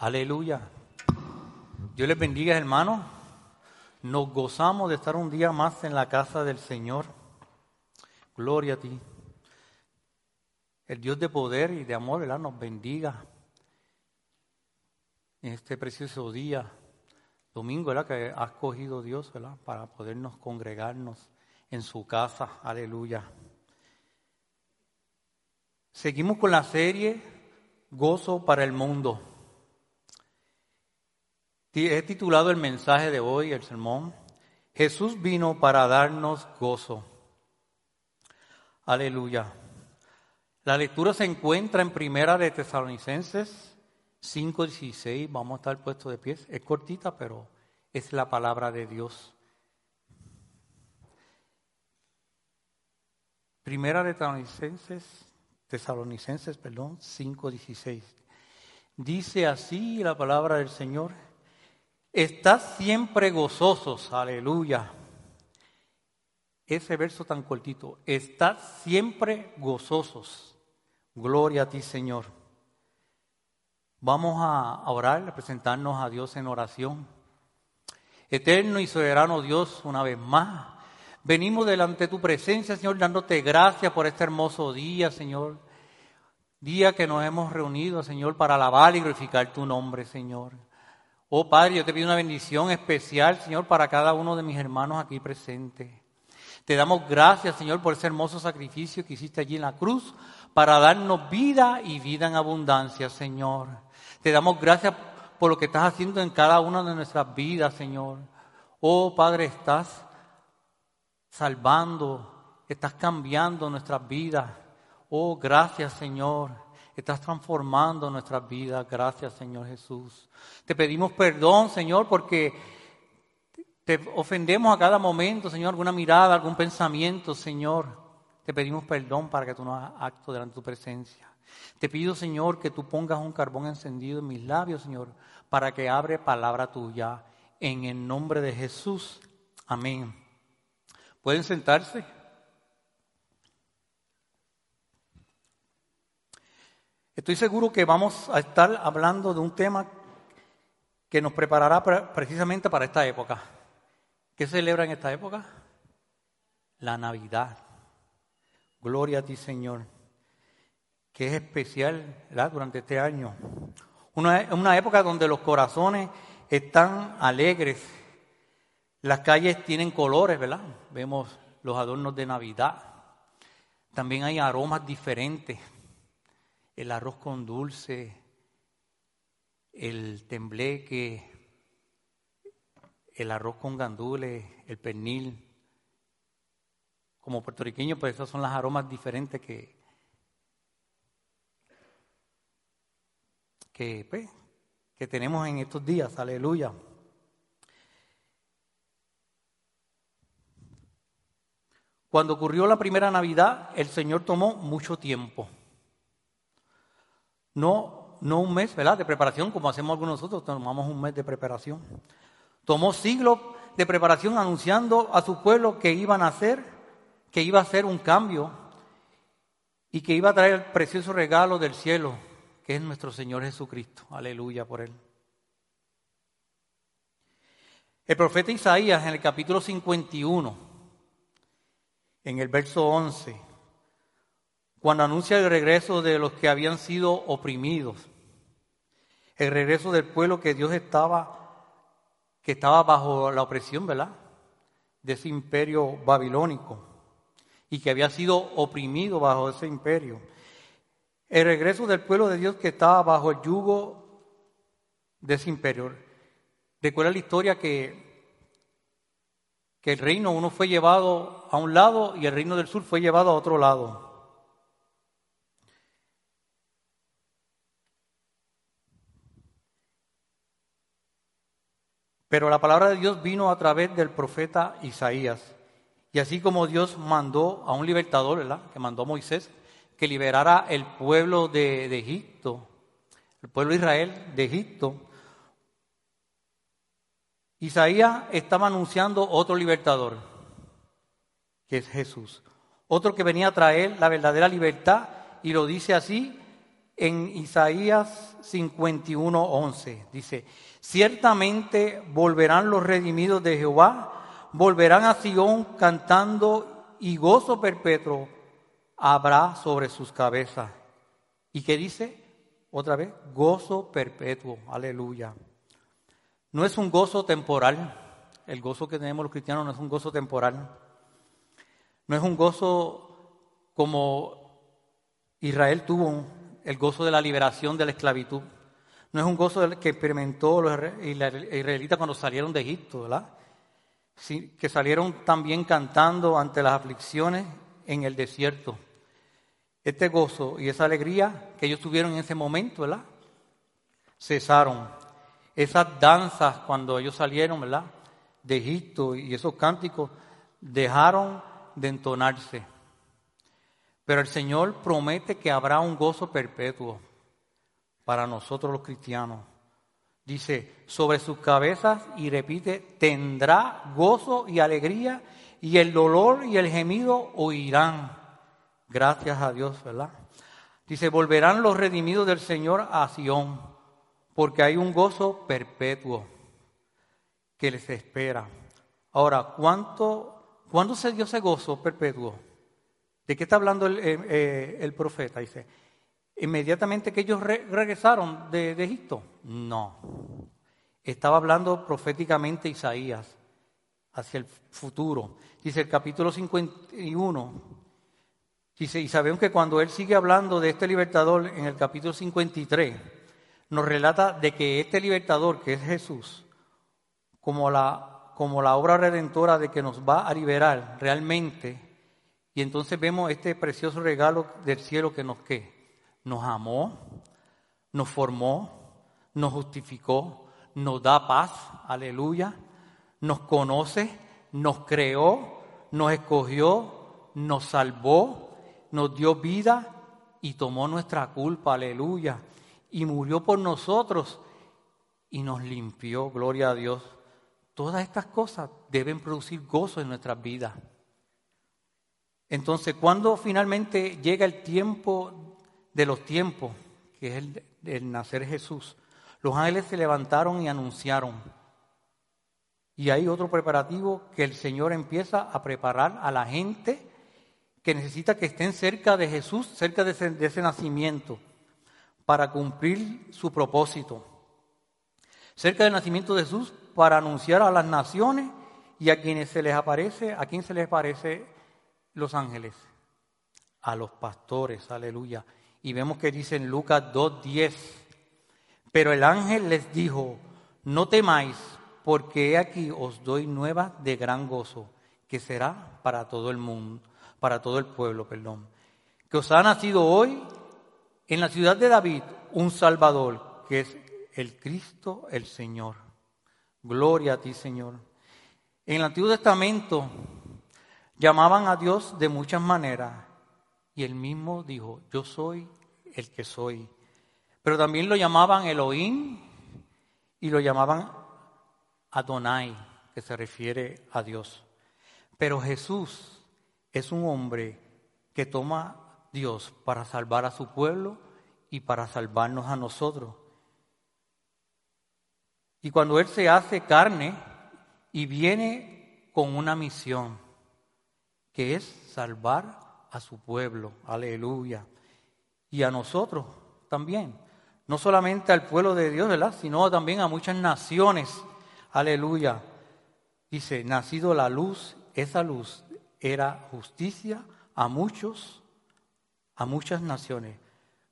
Aleluya. Dios les bendiga, hermanos. Nos gozamos de estar un día más en la casa del Señor. Gloria a ti. El Dios de poder y de amor, ¿verdad? Nos bendiga en este precioso día, domingo, ¿verdad? Que ha escogido Dios, ¿verdad? Para podernos congregarnos en su casa. Aleluya. Seguimos con la serie Gozo para el Mundo. He titulado el mensaje de hoy, el sermón, Jesús vino para darnos gozo. Aleluya. La lectura se encuentra en Primera de Tesalonicenses 5:16. Vamos a estar puestos de pies. Es cortita, pero es la palabra de Dios. Primera de Tesalonicenses, Tesalonicenses, perdón, 5:16. Dice así la palabra del Señor Estad siempre gozosos, aleluya. Ese verso tan cortito, estad siempre gozosos. Gloria a ti, Señor. Vamos a orar, a presentarnos a Dios en oración. Eterno y soberano Dios, una vez más, venimos delante de tu presencia, Señor, dándote gracias por este hermoso día, Señor. Día que nos hemos reunido, Señor, para alabar y glorificar tu nombre, Señor. Oh Padre, yo te pido una bendición especial, Señor, para cada uno de mis hermanos aquí presentes. Te damos gracias, Señor, por ese hermoso sacrificio que hiciste allí en la cruz para darnos vida y vida en abundancia, Señor. Te damos gracias por lo que estás haciendo en cada una de nuestras vidas, Señor. Oh Padre, estás salvando, estás cambiando nuestras vidas. Oh, gracias, Señor. Estás transformando nuestras vidas. Gracias, Señor Jesús. Te pedimos perdón, Señor, porque te ofendemos a cada momento, Señor, alguna mirada, algún pensamiento, Señor. Te pedimos perdón para que tú no hagas acto delante de tu presencia. Te pido, Señor, que tú pongas un carbón encendido en mis labios, Señor, para que abre palabra tuya. En el nombre de Jesús. Amén. ¿Pueden sentarse? Estoy seguro que vamos a estar hablando de un tema que nos preparará precisamente para esta época. ¿Qué se celebra en esta época? La Navidad. Gloria a ti, Señor. Que es especial durante este año. Una, una época donde los corazones están alegres. Las calles tienen colores, ¿verdad? Vemos los adornos de Navidad. También hay aromas diferentes el arroz con dulce, el tembleque, el arroz con gandules, el pernil. Como puertorriqueño, pues esos son las aromas diferentes que, que, pues, que tenemos en estos días. Aleluya. Cuando ocurrió la primera Navidad, el Señor tomó mucho tiempo. No, no un mes, ¿verdad? De preparación, como hacemos algunos nosotros, tomamos un mes de preparación. Tomó siglos de preparación anunciando a su pueblo que iban a hacer, que iba a hacer un cambio y que iba a traer el precioso regalo del cielo, que es nuestro Señor Jesucristo. Aleluya por él. El profeta Isaías en el capítulo 51, en el verso 11, cuando anuncia el regreso de los que habían sido oprimidos, el regreso del pueblo que Dios estaba, que estaba bajo la opresión, ¿verdad? De ese imperio babilónico y que había sido oprimido bajo ese imperio. El regreso del pueblo de Dios que estaba bajo el yugo de ese imperio. Recuerda la historia que, que el reino uno fue llevado a un lado y el reino del sur fue llevado a otro lado. Pero la palabra de Dios vino a través del profeta Isaías. Y así como Dios mandó a un libertador, ¿verdad? Que mandó a Moisés, que liberara el pueblo de, Egipto, el pueblo de Israel de Egipto. Isaías estaba anunciando otro libertador, que es Jesús. Otro que venía a traer la verdadera libertad y lo dice así en Isaías 51, 11. Dice, ciertamente volverán los redimidos de Jehová, volverán a Sion cantando y gozo perpetuo habrá sobre sus cabezas. ¿Y qué dice? Otra vez, gozo perpetuo, aleluya. No es un gozo temporal, el gozo que tenemos los cristianos no es un gozo temporal, no es un gozo como Israel tuvo el gozo de la liberación de la esclavitud. No es un gozo que experimentó los israelitas cuando salieron de Egipto, ¿verdad? Que salieron también cantando ante las aflicciones en el desierto. Este gozo y esa alegría que ellos tuvieron en ese momento, ¿verdad? Cesaron. Esas danzas cuando ellos salieron, ¿verdad? De Egipto y esos cánticos dejaron de entonarse. Pero el Señor promete que habrá un gozo perpetuo para nosotros los cristianos. Dice, sobre sus cabezas y repite, tendrá gozo y alegría y el dolor y el gemido oirán. Gracias a Dios, ¿verdad? Dice, volverán los redimidos del Señor a Sión, porque hay un gozo perpetuo que les espera. Ahora, ¿cuánto, ¿cuándo se dio ese gozo perpetuo? ¿De qué está hablando el, eh, eh, profeta? Dice, inmediatamente que ellos regresaron de, Egipto. No. Estaba hablando proféticamente Isaías hacia el futuro. Dice el capítulo 51. Dice, y sabemos que cuando él sigue hablando de este libertador en el capítulo 53, nos relata de que este libertador, que es Jesús, como la, como la obra redentora de que nos va a liberar realmente, y entonces vemos este precioso regalo del cielo que nos, nos amó, nos formó, nos justificó, nos da paz, aleluya, nos conoce, nos creó, nos escogió, nos salvó, nos dio vida y tomó nuestra culpa, aleluya, y murió por nosotros y nos limpió, gloria a Dios. Todas estas cosas deben producir gozo en nuestras vidas. Entonces, cuando finalmente llega el tiempo de los tiempos, que es el, nacer Jesús, los ángeles se levantaron y anunciaron. Y hay otro preparativo que el Señor empieza a preparar a la gente que necesita que estén cerca de Jesús, cerca de ese, de ese nacimiento, para cumplir su propósito. Cerca del nacimiento de Jesús, para anunciar a las naciones y a quienes se les aparece, a quien se les aparece los ángeles? A los pastores, aleluya. Y vemos que dice en Lucas 2.10, pero el ángel les dijo, no temáis, porque he aquí os doy nueva de gran gozo, que será para todo el mundo, para todo el pueblo, perdón. Que os ha nacido hoy en la ciudad de David un Salvador, que es el Cristo, el Señor. Gloria a ti, Señor. En el Antiguo Testamento Llamaban a Dios de muchas maneras y él mismo dijo, yo soy el que soy. Pero también lo llamaban Elohim y lo llamaban Adonai, que se refiere a Dios. Pero Jesús es un hombre que toma Dios para salvar a su pueblo y para salvarnos a nosotros. Y cuando Él se hace carne y viene con una misión, que es salvar a su pueblo. Aleluya. Y a nosotros también. No solamente al pueblo de Dios, ¿verdad? Sino también a muchas naciones. Aleluya. Dice, nacido la luz, esa luz era justicia a muchos, a muchas naciones.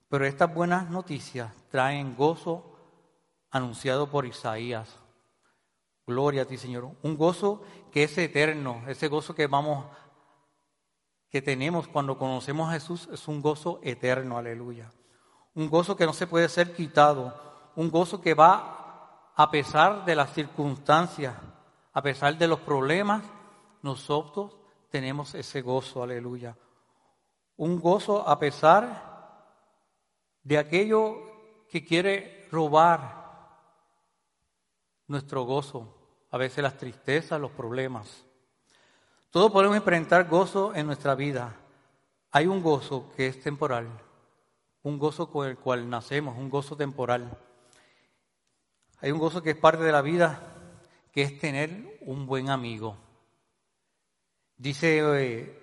Pero estas buenas noticias traen gozo anunciado por Isaías. Gloria a ti, Señor. Un gozo que es eterno, ese gozo que vamos que tenemos cuando conocemos a Jesús es un gozo eterno, aleluya. Un gozo que no se puede ser quitado, un gozo que va a pesar de las circunstancias, a pesar de los problemas, nosotros tenemos ese gozo, aleluya. Un gozo a pesar de aquello que quiere robar nuestro gozo, a veces las tristezas, los problemas. Todos podemos enfrentar gozo en nuestra vida. Hay un gozo que es temporal, un gozo con el cual nacemos, un gozo temporal. Hay un gozo que es parte de la vida, que es tener un buen amigo. Dice, eh,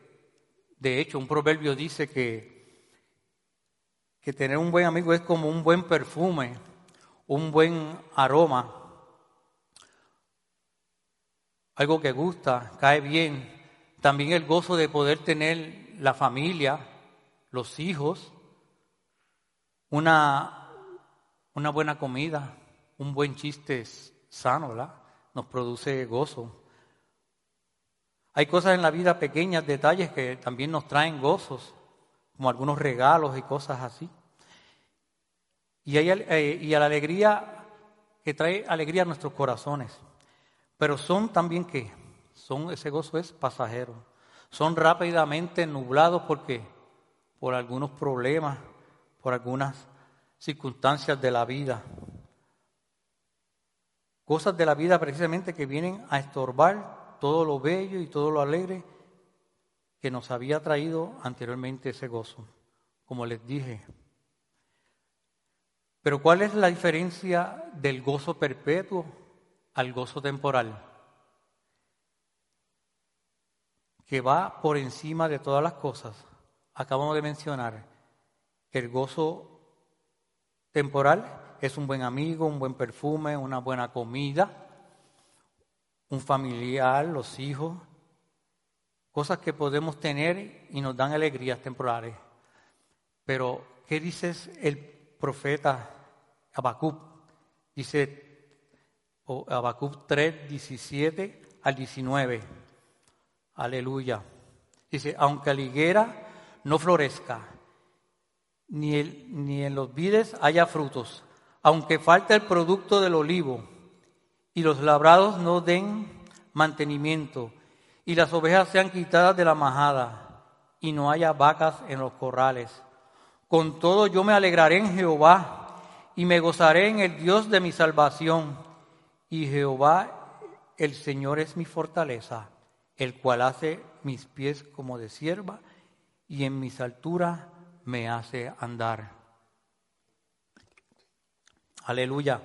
de hecho, un proverbio dice que, que tener un buen amigo es como un buen perfume, un buen aroma, algo que gusta, cae bien. También el gozo de poder tener la familia, los hijos, una, una buena comida, un buen chiste sano, ¿verdad? Nos produce gozo. Hay cosas en la vida pequeñas, detalles que también nos traen gozos, como algunos regalos y cosas así. Y, hay, eh, y a la alegría que trae alegría a nuestros corazones. Pero son también que, son, ese gozo es pasajero. Son rápidamente nublados porque por algunos problemas, por algunas circunstancias de la vida. Cosas de la vida precisamente que vienen a estorbar todo lo bello y todo lo alegre que nos había traído anteriormente ese gozo, como les dije. Pero ¿cuál es la diferencia del gozo perpetuo al gozo temporal? Que va por encima de todas las cosas. Acabamos de mencionar que el gozo temporal es un buen amigo, un buen perfume, una buena comida, un familiar, los hijos, cosas que podemos tener y nos dan alegrías temporales. Pero, ¿qué dices el profeta Habacuc? Dice Habacuc 3, 17 al 19. Aleluya. Dice, aunque la higuera no florezca, ni, ni en los vides haya frutos, aunque falte el producto del olivo, y los labrados no den mantenimiento, y las ovejas sean quitadas de la majada, y no haya vacas en los corrales. Con todo yo me alegraré en Jehová, y me gozaré en el Dios de mi salvación. Y Jehová, el Señor es mi fortaleza, el cual hace mis pies como de sierva, y en mis alturas me hace andar. Aleluya.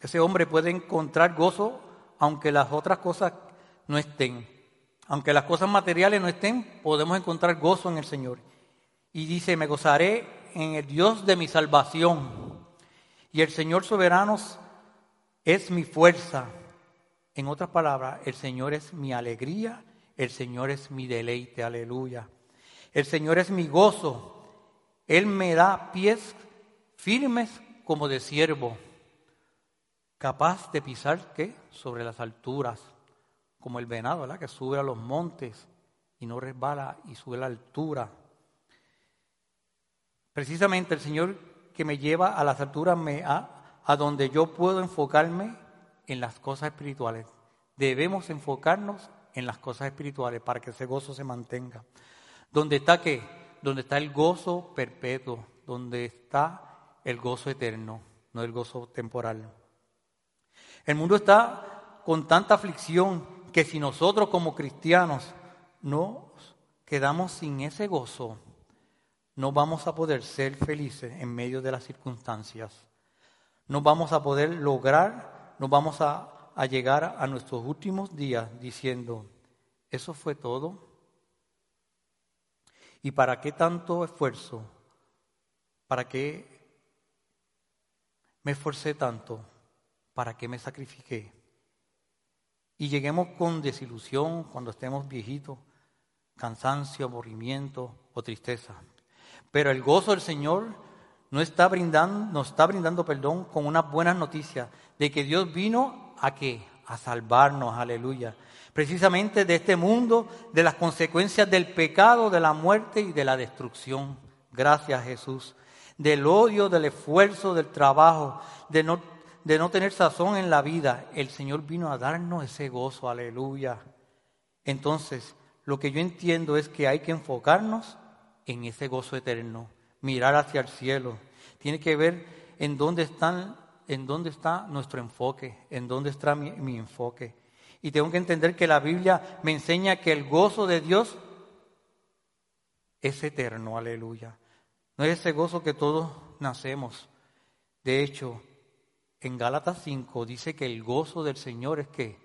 Ese hombre puede encontrar gozo aunque las otras cosas no estén. Aunque las cosas materiales no estén, podemos encontrar gozo en el Señor. Y dice, me gozaré en el Dios de mi salvación. Y el Señor soberano es mi fuerza. En otras palabras, el Señor es mi alegría, el Señor es mi deleite, aleluya. El Señor es mi gozo. Él me da pies firmes como de siervo capaz de pisar ¿qué? sobre las alturas, como el venado, ¿verdad? que sube a los montes y no resbala y sube a la altura. Precisamente el Señor que me lleva a las alturas me a, a donde yo puedo enfocarme en las cosas espirituales. Debemos enfocarnos en las cosas espirituales para que ese gozo se mantenga. ¿Dónde está qué? Donde está el gozo perpetuo, donde está el gozo eterno, no el gozo temporal. El mundo está con tanta aflicción que si nosotros como cristianos no quedamos sin ese gozo, no vamos a poder ser felices en medio de las circunstancias. No vamos a poder lograr, no vamos a, a llegar a nuestros últimos días diciendo, ¿eso fue todo? ¿Y para qué tanto esfuerzo? ¿Para qué me esforcé tanto? ¿para qué me sacrifiqué? Y lleguemos con desilusión cuando estemos viejitos, cansancio, aburrimiento o tristeza. Pero el gozo del Señor no está brindando, nos está brindando perdón con unas buenas noticias de que Dios vino a qué? A salvarnos, aleluya. Precisamente de este mundo, de las consecuencias del pecado, de la muerte y de la destrucción. Gracias Jesús. Del odio, del esfuerzo, del trabajo, de no de no tener sazón en la vida, el Señor vino a darnos ese gozo, aleluya. Entonces, lo que yo entiendo es que hay que enfocarnos en ese gozo eterno, mirar hacia el cielo. Tiene que ver en dónde están, en dónde está nuestro enfoque, en dónde está mi, enfoque. Y tengo que entender que la Biblia me enseña que el gozo de Dios es eterno, aleluya. No es ese gozo que todos nacemos. De hecho, en Gálatas 5 dice que el gozo del Señor es que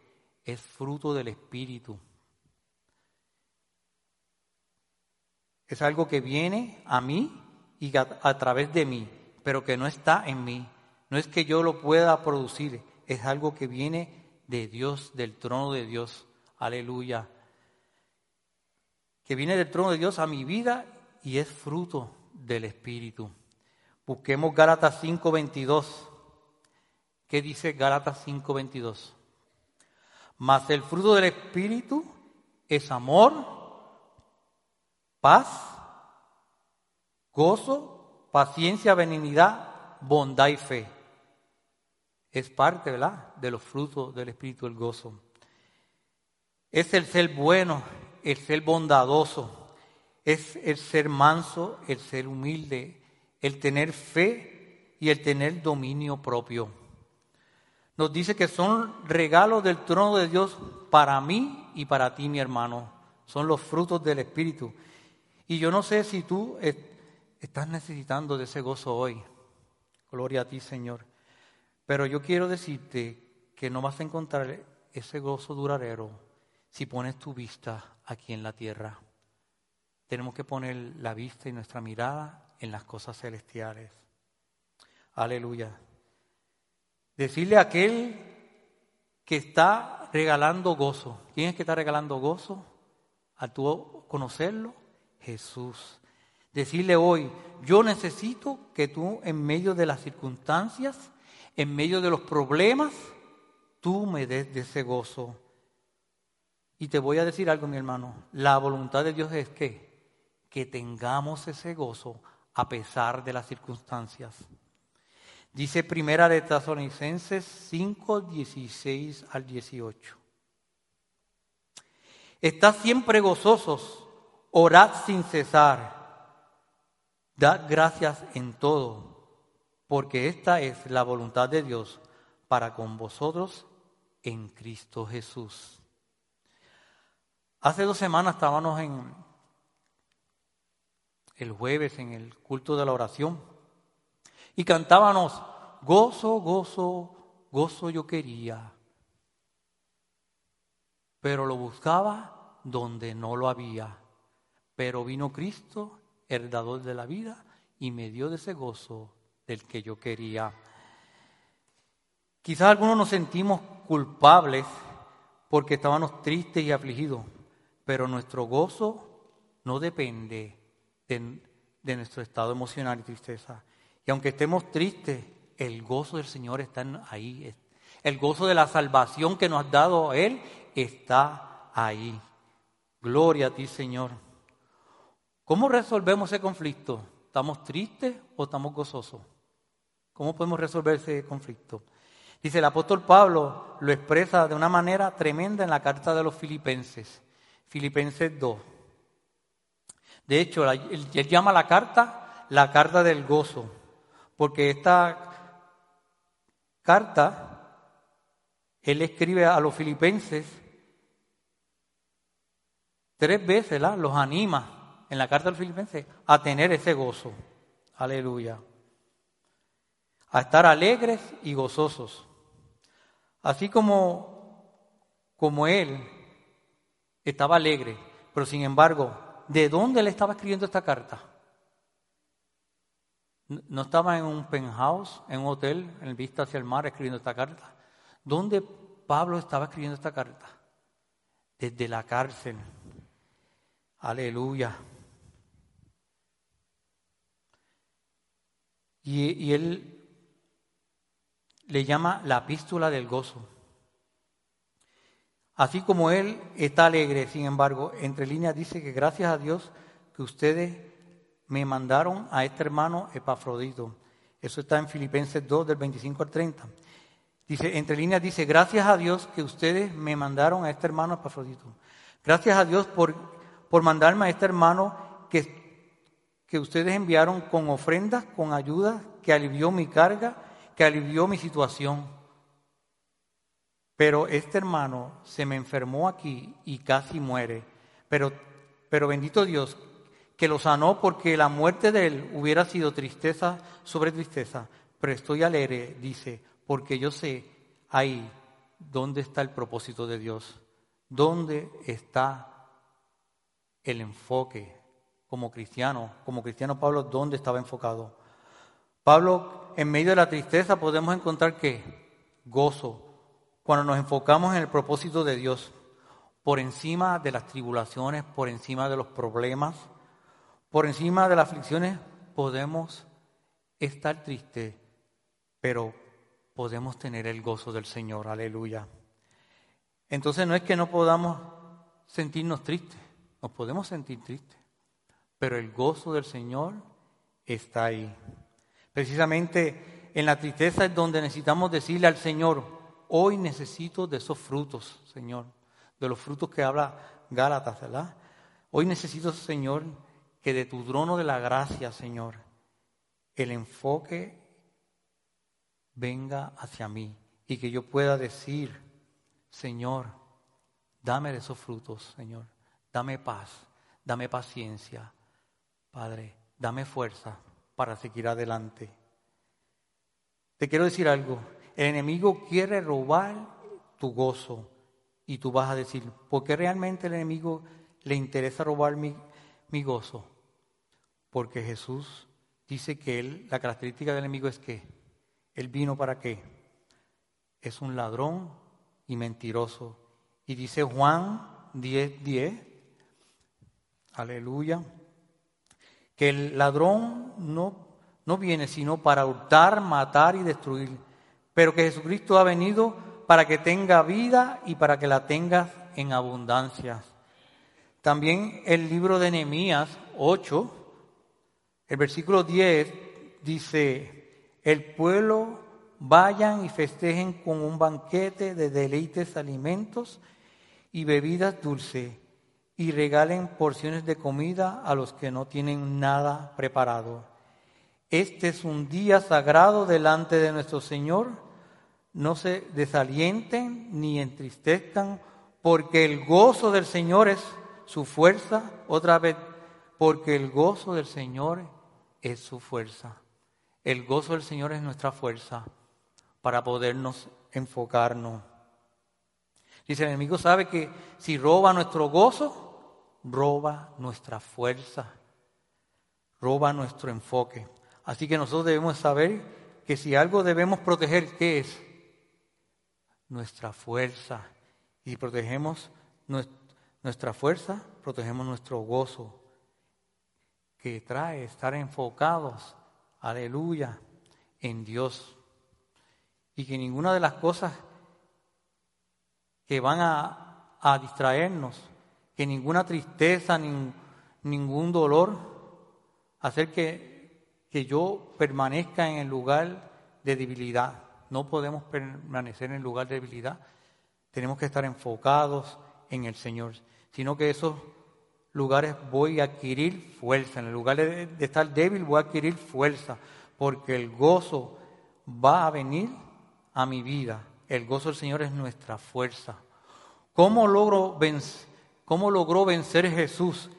es fruto del Espíritu. Es algo que viene a mí y a, través de mí, pero que no está en mí. No es que yo lo pueda producir, es algo que viene de Dios, del trono de Dios. Aleluya. Que viene del trono de Dios a mi vida y es fruto del Espíritu. Busquemos Gálatas 5:22. ¿Qué dice Gálatas 5:22? Mas el fruto del Espíritu es amor, paz, gozo, paciencia, benignidad, bondad y fe. Es parte, ¿verdad?, de los frutos del Espíritu, el gozo. Es el ser bueno, el ser bondadoso, es el ser manso, el ser humilde, el tener fe y el tener dominio propio. Nos dice que son regalos del trono de Dios para mí y para ti, mi hermano. Son los frutos del Espíritu. Y yo no sé si tú estás necesitando de ese gozo hoy. Gloria a ti, Señor. Pero yo quiero decirte que no vas a encontrar ese gozo duradero si pones tu vista aquí en la tierra. Tenemos que poner la vista y nuestra mirada en las cosas celestiales. Aleluya. Decirle a aquel que está regalando gozo. ¿Quién es que está regalando gozo? A tú conocerlo, Jesús. Decirle hoy, yo necesito que tú en medio de las circunstancias, en medio de los problemas, tú me des de ese gozo. Y te voy a decir algo, mi hermano. La voluntad de Dios es que, que tengamos ese gozo a pesar de las circunstancias. Dice Primera de Tesalonicenses 5, 16 al 18. Estad siempre gozosos, orad sin cesar, dad gracias en todo, porque esta es la voluntad de Dios para con vosotros en Cristo Jesús. Hace dos semanas estábamos en el jueves en el culto de la oración y cantábamos, gozo, gozo, gozo yo quería, pero lo buscaba donde no lo había. Pero vino Cristo, el dador de la vida, y me dio de ese gozo del que yo quería. Quizás algunos nos sentimos culpables porque estábamos tristes y afligidos, pero nuestro gozo no depende de, nuestro estado emocional y tristeza. Y aunque estemos tristes, el gozo del Señor está ahí. El gozo de la salvación que nos ha dado Él está ahí. Gloria a ti, Señor. ¿Cómo resolvemos ese conflicto? ¿Estamos tristes o estamos gozosos? ¿Cómo podemos resolver ese conflicto? Dice el apóstol Pablo, lo expresa de una manera tremenda en la carta de los filipenses. Filipenses 2. De hecho, él, llama la carta la carta del gozo, porque esta carta él escribe a los filipenses tres veces, los anima en la carta de los filipenses a tener ese gozo. Aleluya. A estar alegres y gozosos. Así como, como él estaba alegre, pero sin embargo de dónde le estaba escribiendo esta carta. No estaba en un penthouse, en un hotel, en vista hacia el mar, escribiendo esta carta. ¿Dónde Pablo estaba escribiendo esta carta? Desde la cárcel. Aleluya. Y, y él le llama la epístola del gozo. Así como él está alegre, sin embargo, entre líneas dice que gracias a Dios que ustedes me mandaron a este hermano Epafrodito. Eso está en Filipenses 2 del 25 al 30. Dice, entre líneas dice, gracias a Dios que ustedes me mandaron a este hermano Epafrodito. Gracias a Dios por, por mandarme a este hermano que, que ustedes enviaron con ofrendas, con ayuda, que alivió mi carga, que alivió mi situación. Pero este hermano se me enfermó aquí y casi muere. Pero, pero bendito Dios, que lo sanó porque la muerte de él hubiera sido tristeza sobre tristeza, pero estoy alegre, dice, porque yo sé ahí dónde está el propósito de Dios, dónde está el enfoque como cristiano, como cristiano Pablo, dónde estaba enfocado. Pablo, en medio de la tristeza podemos encontrar que gozo, cuando nos enfocamos en el propósito de Dios, por encima de las tribulaciones, por encima de los problemas, por encima de las aflicciones, podemos estar tristes, pero podemos tener el gozo del Señor, aleluya. Entonces no es que no podamos sentirnos tristes, nos podemos sentir tristes, pero el gozo del Señor está ahí. Precisamente en la tristeza es donde necesitamos decirle al Señor, hoy necesito de esos frutos, Señor, de los frutos que habla Gálatas, ¿verdad? Hoy necesito, Señor, que de tu trono de la gracia, Señor, el enfoque venga hacia mí y que yo pueda decir, Señor, dame de esos frutos, Señor, dame paz, dame paciencia, Padre, dame fuerza para seguir adelante. Te quiero decir algo, el enemigo quiere robar tu gozo y tú vas a decir, ¿por qué realmente el enemigo le interesa robar mi, mi gozo? Porque Jesús dice que él, la característica del enemigo es que él vino para qué? Es un ladrón y mentiroso. Y dice Juan 10, 10, aleluya, que el ladrón no, no viene sino para hurtar, matar y destruir, pero que Jesucristo ha venido para que tenga vida y para que la tengas en abundancia. También el libro de Nehemías 8, el versículo 10 dice, el pueblo vayan y festejen con un banquete de deleites alimentos y bebidas dulces y regalen porciones de comida a los que no tienen nada preparado. Este es un día sagrado delante de nuestro Señor. No se desalienten ni entristezcan, porque el gozo del Señor es su fuerza. Otra vez, porque el gozo del Señor es su fuerza. El gozo del Señor es nuestra fuerza para podernos enfocarnos. Dice, el enemigo sabe que si roba nuestro gozo, roba nuestra fuerza, roba nuestro enfoque. Así que nosotros debemos saber que si algo debemos proteger, ¿qué es? Nuestra fuerza. Y protegemos nuestra fuerza, protegemos nuestro gozo, que trae estar enfocados aleluya, en Dios. Y que ninguna de las cosas que van a, distraernos, que ninguna tristeza, ningún dolor, hacer que, que yo permanezca en el lugar de debilidad. No podemos permanecer en el lugar de debilidad. Tenemos que estar enfocados en el Señor, sino que esos lugares voy a adquirir fuerza. En el lugar de, estar débil voy a adquirir fuerza, porque el gozo va a venir a mi vida. El gozo del Señor es nuestra fuerza. ¿Cómo, cómo logró vencer Jesús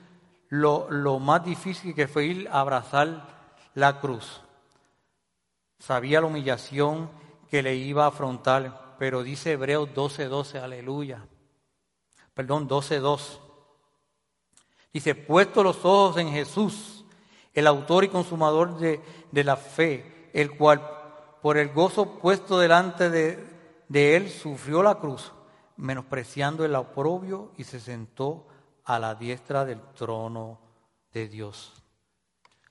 lo, más difícil que fue ir a abrazar la cruz? Sabía la humillación que le iba a afrontar, pero dice Hebreos 12:12, 12, aleluya. Perdón, 12:2. Dice, puesto los ojos en Jesús, el autor y consumador de, la fe, el cual por el gozo puesto delante de, de él sufrió la cruz, menospreciando el oprobio y se sentó a la diestra del trono de Dios.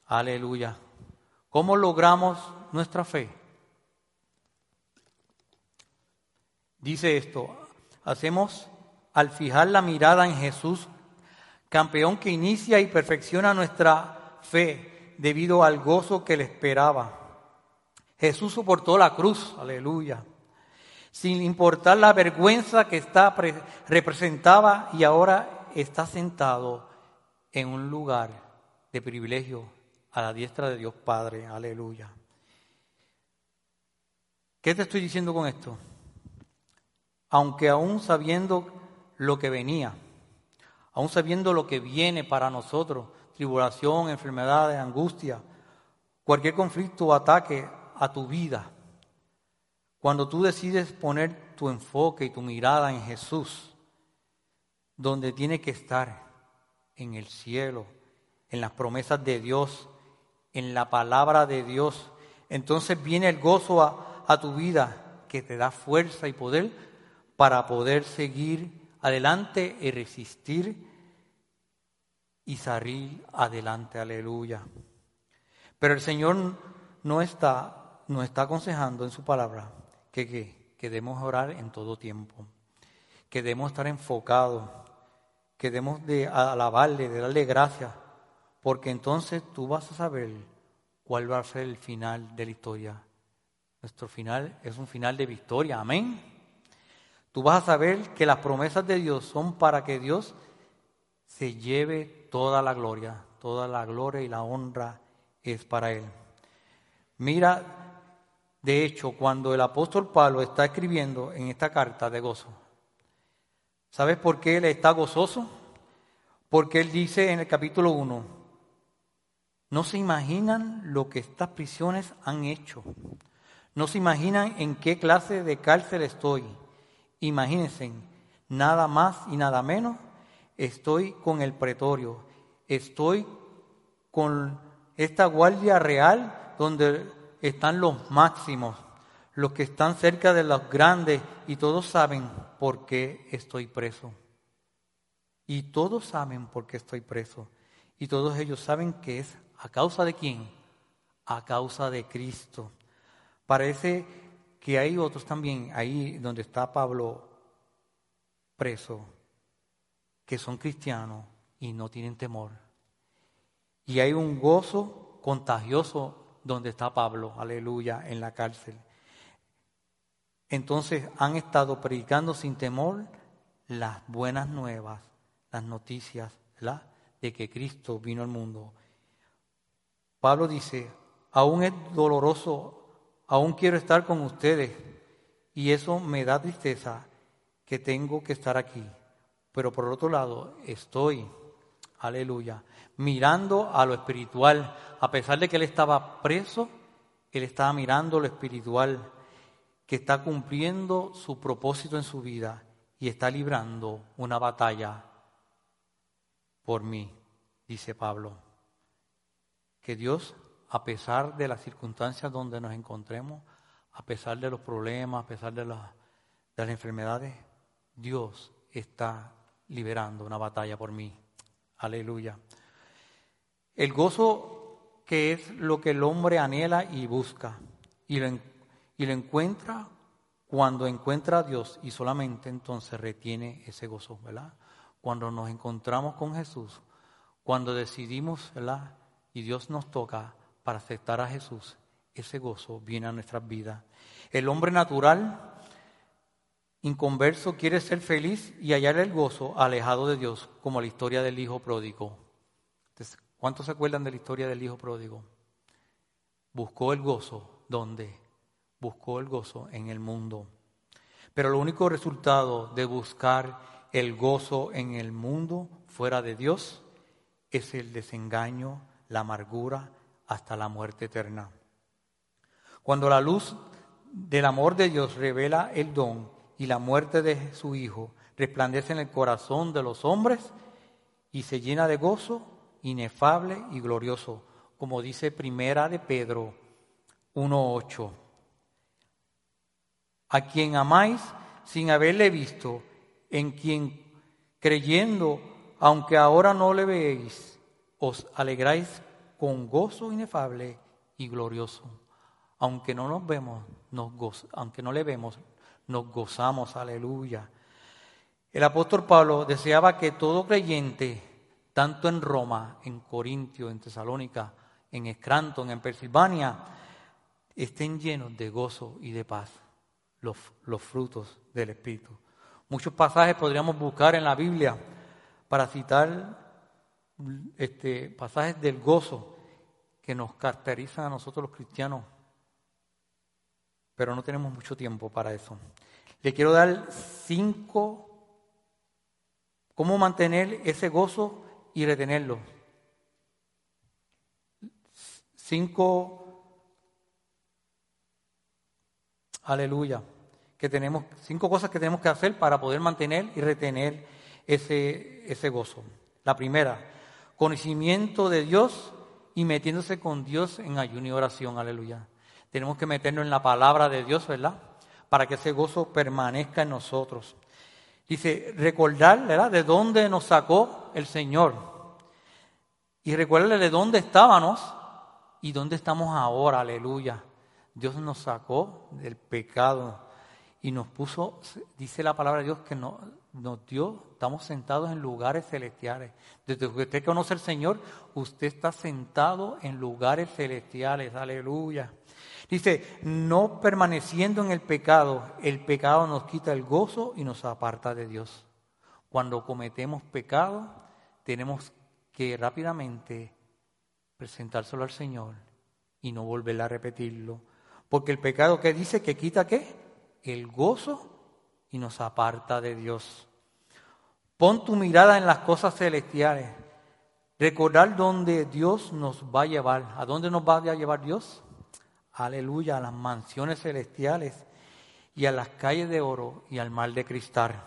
Aleluya. ¿Cómo logramos nuestra fe? Dice esto, hacemos al fijar la mirada en Jesús campeón que inicia y perfecciona nuestra fe debido al gozo que le esperaba. Jesús soportó la cruz, aleluya, sin importar la vergüenza que está representaba y ahora está sentado en un lugar de privilegio a la diestra de Dios Padre, aleluya. ¿Qué te estoy diciendo con esto? Aunque aún sabiendo lo que venía, aún sabiendo lo que viene para nosotros, tribulación, enfermedades, angustia, cualquier conflicto o ataque a tu vida, cuando tú decides poner tu enfoque y tu mirada en Jesús, donde tiene que estar, en el cielo, en las promesas de Dios, en la palabra de Dios, entonces viene el gozo a, tu vida que te da fuerza y poder para poder seguir adelante y resistir y salir adelante, aleluya. Pero el Señor no está, no está aconsejando en su palabra que, que, debemos orar en todo tiempo, que debemos estar enfocados, que debemos de alabarle, de darle gracias, porque entonces tú vas a saber cuál va a ser el final de la historia. Nuestro final es un final de victoria, amén. Tú vas a saber que las promesas de Dios son para que Dios se lleve toda la gloria, toda la gloria y la honra es para Él. Mira, de hecho, cuando el apóstol Pablo está escribiendo en esta carta de gozo, ¿sabes por qué él está gozoso? Porque él dice en el capítulo 1, no se imaginan lo que estas prisiones han hecho, no se imaginan en qué clase de cárcel estoy. Imagínense, nada más y nada menos, estoy con el pretorio, estoy con esta guardia real donde están los máximos, los que están cerca de los grandes y todos saben por qué estoy preso. Y todos saben por qué estoy preso. Y todos ellos saben que es a causa de quién? A causa de Cristo. Parece que hay otros también, ahí donde está Pablo preso, que son cristianos y no tienen temor. Y hay un gozo contagioso donde está Pablo, aleluya, en la cárcel. Entonces han estado predicando sin temor las buenas nuevas, las noticias ¿verdad? de que Cristo vino al mundo. Pablo dice, aún es doloroso aún quiero estar con ustedes y eso me da tristeza que tengo que estar aquí. Pero por otro lado, estoy, aleluya, mirando a lo espiritual. A pesar de que él estaba preso, él estaba mirando lo espiritual, que está cumpliendo su propósito en su vida y está librando una batalla por mí, dice Pablo. Que Dios a pesar de las circunstancias donde nos encontremos, a pesar de los problemas, a pesar de, las, de las enfermedades, Dios está liberando una batalla por mí. Aleluya. El gozo que es lo que el hombre anhela y busca y lo, y lo encuentra cuando encuentra a Dios y solamente entonces retiene ese gozo, ¿verdad? Cuando nos encontramos con Jesús, cuando decidimos, ¿verdad? Y Dios nos toca, para aceptar a Jesús, ese gozo viene a nuestras vidas. El hombre natural, inconverso, quiere ser feliz y hallar el gozo alejado de Dios, como la historia del hijo pródigo. ¿Cuántos se acuerdan de la historia del hijo pródigo? Buscó el gozo, ¿dónde? Buscó el gozo en el mundo. Pero el único resultado de buscar el gozo en el mundo fuera de Dios es el desengaño, la amargura, hasta la muerte eterna. Cuando la luz del amor de Dios revela el don y la muerte de su Hijo resplandece en el corazón de los hombres y se llena de gozo inefable y glorioso, como dice Primera de Pedro 1.8. A quien amáis sin haberle visto, en quien creyendo, aunque ahora no le veéis, os alegráis con gozo inefable y glorioso. Aunque no nos vemos, aunque no le vemos, nos gozamos, aleluya. El apóstol Pablo deseaba que todo creyente, tanto en Roma, en Corintio, en Tesalónica, en Scranton, en Pensilvania, estén llenos de gozo y de paz, los, los frutos del Espíritu. Muchos pasajes podríamos buscar en la Biblia para citar este, pasajes del gozo que nos caracterizan a nosotros los cristianos, pero no tenemos mucho tiempo para eso. Le quiero dar cinco, cómo mantener ese gozo y retenerlo. cinco, aleluya, que tenemos, cinco cosas que tenemos que hacer para poder mantener y retener ese, ese gozo. La primera, conocimiento de Dios y metiéndose con Dios en ayuno y oración, aleluya. Tenemos que meternos en la palabra de Dios, ¿verdad? Para que ese gozo permanezca en nosotros. Dice, recordar, ¿verdad? De dónde nos sacó el Señor. Y recuerda de dónde estábamos y dónde estamos ahora, aleluya. Dios nos sacó del pecado y nos puso, dice la palabra de Dios, que nos, nos dio, estamos sentados en lugares celestiales. Desde que usted conoce al Señor, usted está sentado en lugares celestiales, aleluya. Dice, no permaneciendo en el pecado, el pecado nos quita el gozo y nos aparta de Dios. Cuando cometemos pecado, tenemos que rápidamente presentárselo al Señor y no volver a repetirlo. Porque el pecado que dice que quita qué? El gozo y nos aparta de Dios. Pon tu mirada en las cosas celestiales. Recordar dónde Dios nos va a llevar. ¿A dónde nos va a llevar Dios? Aleluya, a las mansiones celestiales y a las calles de oro y al mar de cristal.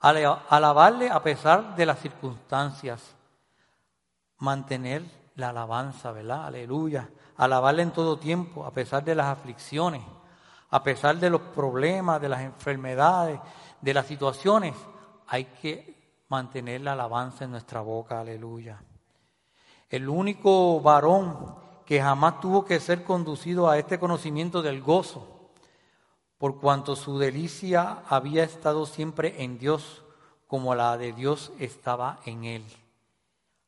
Alabarle a pesar de las circunstancias. Mantener la alabanza, ¿verdad? Aleluya. Alabarle en todo tiempo, a pesar de las aflicciones a pesar de los problemas, de las enfermedades, de las situaciones, hay que mantener la alabanza en nuestra boca, aleluya. El único varón que jamás tuvo que ser conducido a este conocimiento del gozo, por cuanto su delicia había estado siempre en Dios, como la de Dios estaba en él.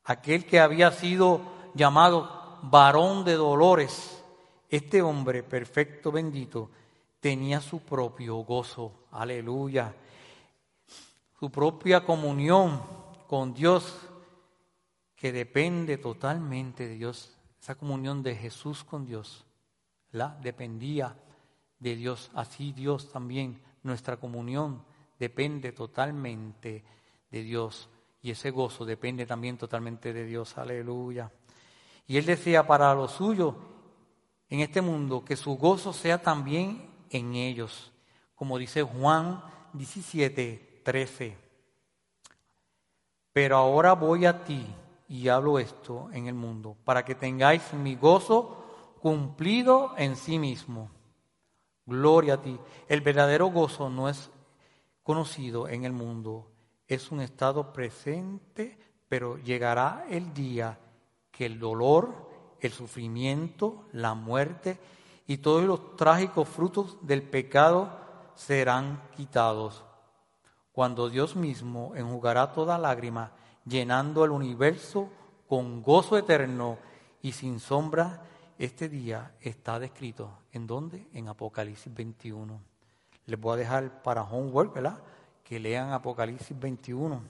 Aquel que había sido llamado varón de dolores, este hombre perfecto, bendito, tenía su propio gozo, aleluya, su propia comunión con Dios, que depende totalmente de Dios, esa comunión de Jesús con Dios, la dependía de Dios, así Dios también, nuestra comunión depende totalmente de Dios y ese gozo depende también totalmente de Dios, aleluya. Y él decía para lo suyo en este mundo que su gozo sea también en ellos, como dice Juan 17, 13. Pero ahora voy a ti y hablo esto en el mundo, para que tengáis mi gozo cumplido en sí mismo. Gloria a ti. El verdadero gozo no es conocido en el mundo, es un estado presente, pero llegará el día que el dolor, el sufrimiento, la muerte y todos los trágicos frutos del pecado serán quitados. Cuando Dios mismo enjugará toda lágrima, llenando el universo con gozo eterno y sin sombra, este día está descrito. ¿En dónde? En Apocalipsis 21. Les voy a dejar para homework, ¿verdad? Que lean Apocalipsis 21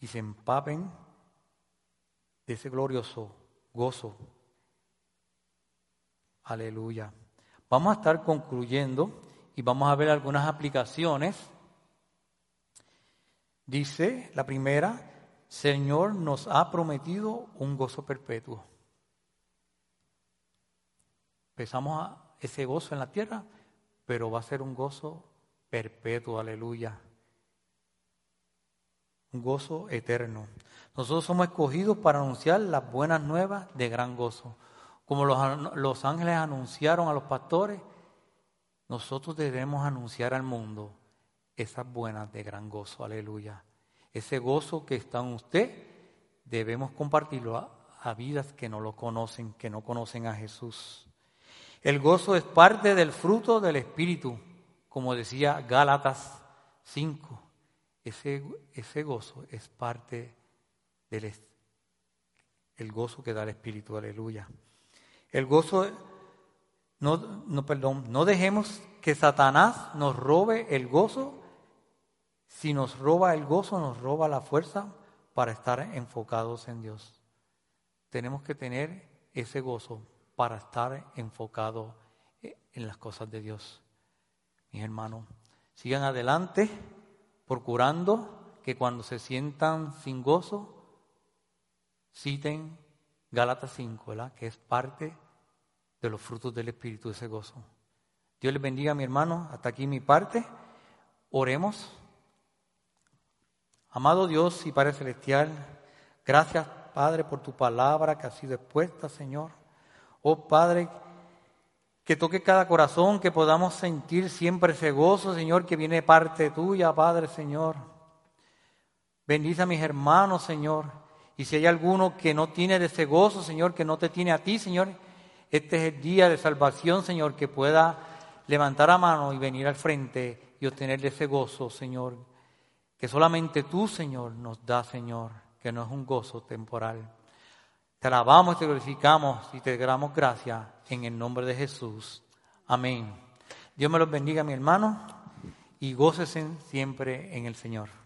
y se empapen de ese glorioso gozo Aleluya. Vamos a estar concluyendo y vamos a ver algunas aplicaciones. Dice la primera, Señor nos ha prometido un gozo perpetuo. Empezamos a ese gozo en la tierra, pero va a ser un gozo perpetuo, aleluya. Un gozo eterno. Nosotros somos escogidos para anunciar las buenas nuevas de gran gozo. Como los, ángeles anunciaron a los pastores, nosotros debemos anunciar al mundo esas buenas de gran gozo, aleluya. Ese gozo que está en usted, debemos compartirlo a, vidas que no lo conocen, que no conocen a Jesús. El gozo es parte del fruto del Espíritu, como decía Gálatas 5. Ese, ese gozo es parte del el gozo que da el Espíritu, aleluya. El gozo, no, no, perdón, no dejemos que Satanás nos robe el gozo. Si nos roba el gozo, nos roba la fuerza para estar enfocados en Dios. Tenemos que tener ese gozo para estar enfocados en las cosas de Dios. Mis hermanos, sigan adelante procurando que cuando se sientan sin gozo, citen Gálatas 5, ¿verdad? Que es parte de los frutos del Espíritu, ese gozo. Dios les bendiga, mi hermano. Hasta aquí mi parte. Oremos. Amado Dios y Padre Celestial, gracias, Padre, por tu palabra que ha sido expuesta, Señor. Oh Padre, que toque cada corazón, que podamos sentir siempre ese gozo, Señor, que viene de parte tuya, Padre, Señor. Bendice a mis hermanos, Señor. Y si hay alguno que no tiene de ese gozo, Señor, que no te tiene a ti, Señor, este es el día de salvación, Señor, que pueda levantar la mano y venir al frente y obtener ese gozo, Señor, que solamente tú, Señor, nos da, Señor, que no es un gozo temporal. Te alabamos, te glorificamos y te damos gracias en el nombre de Jesús. Amén. Dios me los bendiga, mi hermano, y gócesen siempre en el Señor.